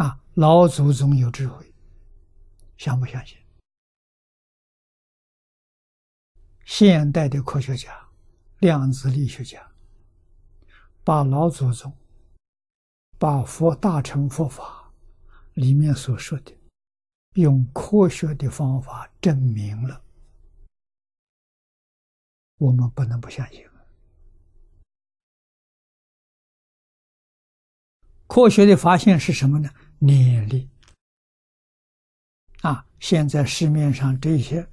啊，老祖宗有智慧，相不相信？现代的科学家、量子力学家，把老祖宗、把佛大乘佛法里面所说的，用科学的方法证明了，我们不能不相信。科学的发现是什么呢？念力。啊，现在市面上这些。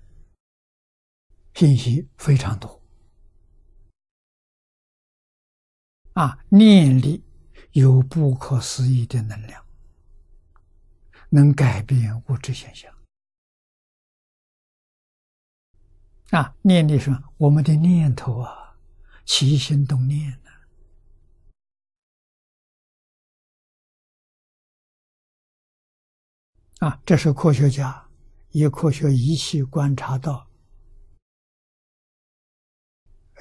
信息非常多啊！念力有不可思议的能量，能改变物质现象啊！念力是我们的念头啊，起心动念啊！这是科学家以科学仪器观察到。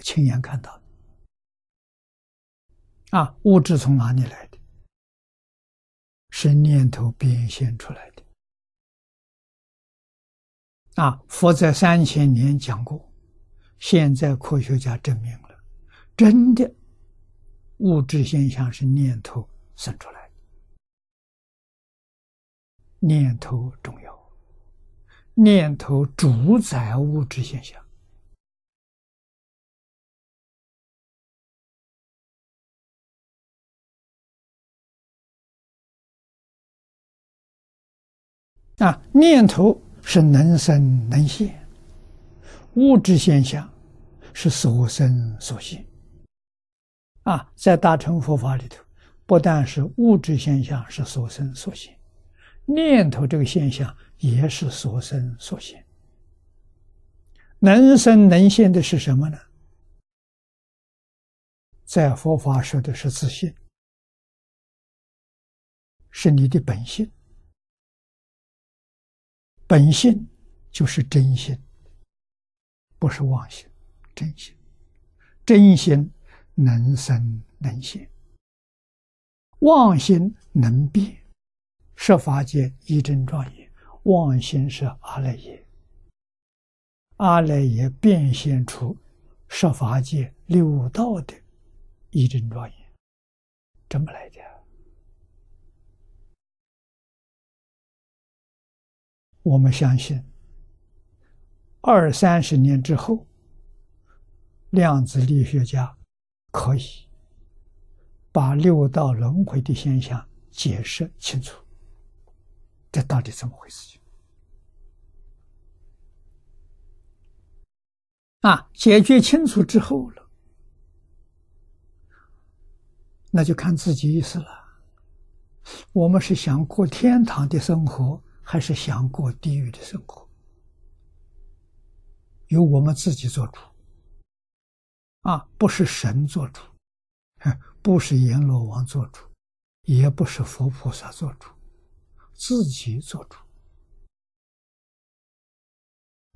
亲眼看到的啊，物质从哪里来的？是念头变现出来的。啊，佛在三千年讲过，现在科学家证明了，真的物质现象是念头生出来。念头重要，念头主宰物质现象。啊，念头是能生能现，物质现象是所生所现。啊，在大乘佛法里头，不但是物质现象是所生所现，念头这个现象也是所生所现。能生能现的是什么呢？在佛法说的是自信，是你的本性。本性就是真心，不是妄心，真心，真心能生能现，妄心能变，设法界一真庄严，妄心是阿赖耶，阿赖耶变现出设法界六道的一真庄严，怎么来的？我们相信，二三十年之后，量子力学家可以把六道轮回的现象解释清楚。这到底怎么回事？啊，解决清楚之后了，那就看自己意思了。我们是想过天堂的生活。还是想过地狱的生活，由我们自己做主，啊，不是神做主，不是阎罗王做主，也不是佛菩萨做主，自己做主。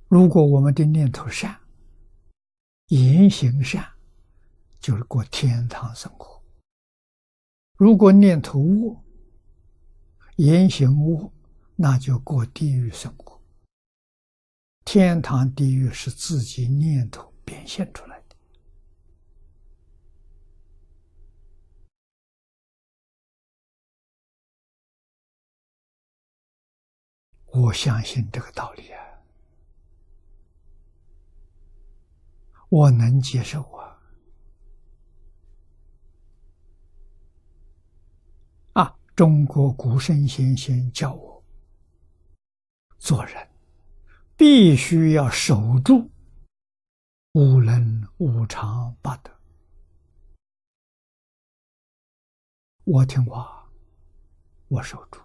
如果我们的念头善，言行善，就是过天堂生活；如果念头恶，言行恶，那就过地狱生活，天堂、地狱是自己念头变现出来我相信这个道理啊，我能接受啊。啊，中国古圣先贤教我。做人必须要守住五伦五常八德。我听话，我守住。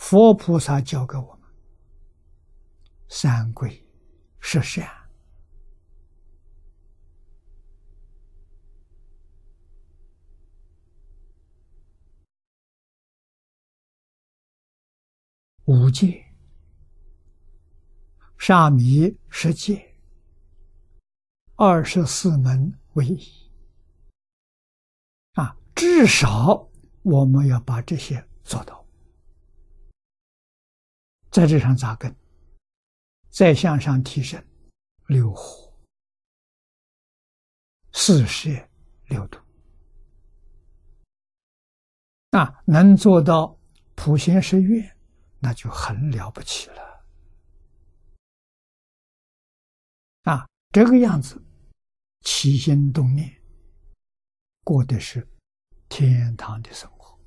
佛菩萨教给我们：三规、十善、五戒。沙弥十戒，二十四门为一啊！至少我们要把这些做到，在这上扎根，再向上提升，六火、四摄、六度，啊，能做到普贤十愿，那就很了不起了。啊，这个样子，起心动念，过的是天堂的生活。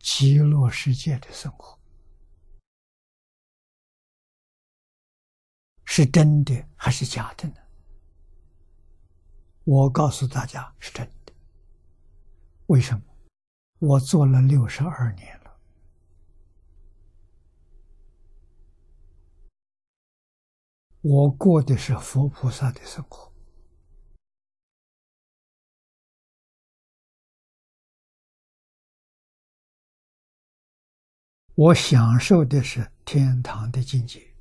极乐世界的生活是真的还是假的呢？我告诉大家是真的。为什么？我做了六十二年了，我过的是佛菩萨的生活。我享受的是天堂的境界。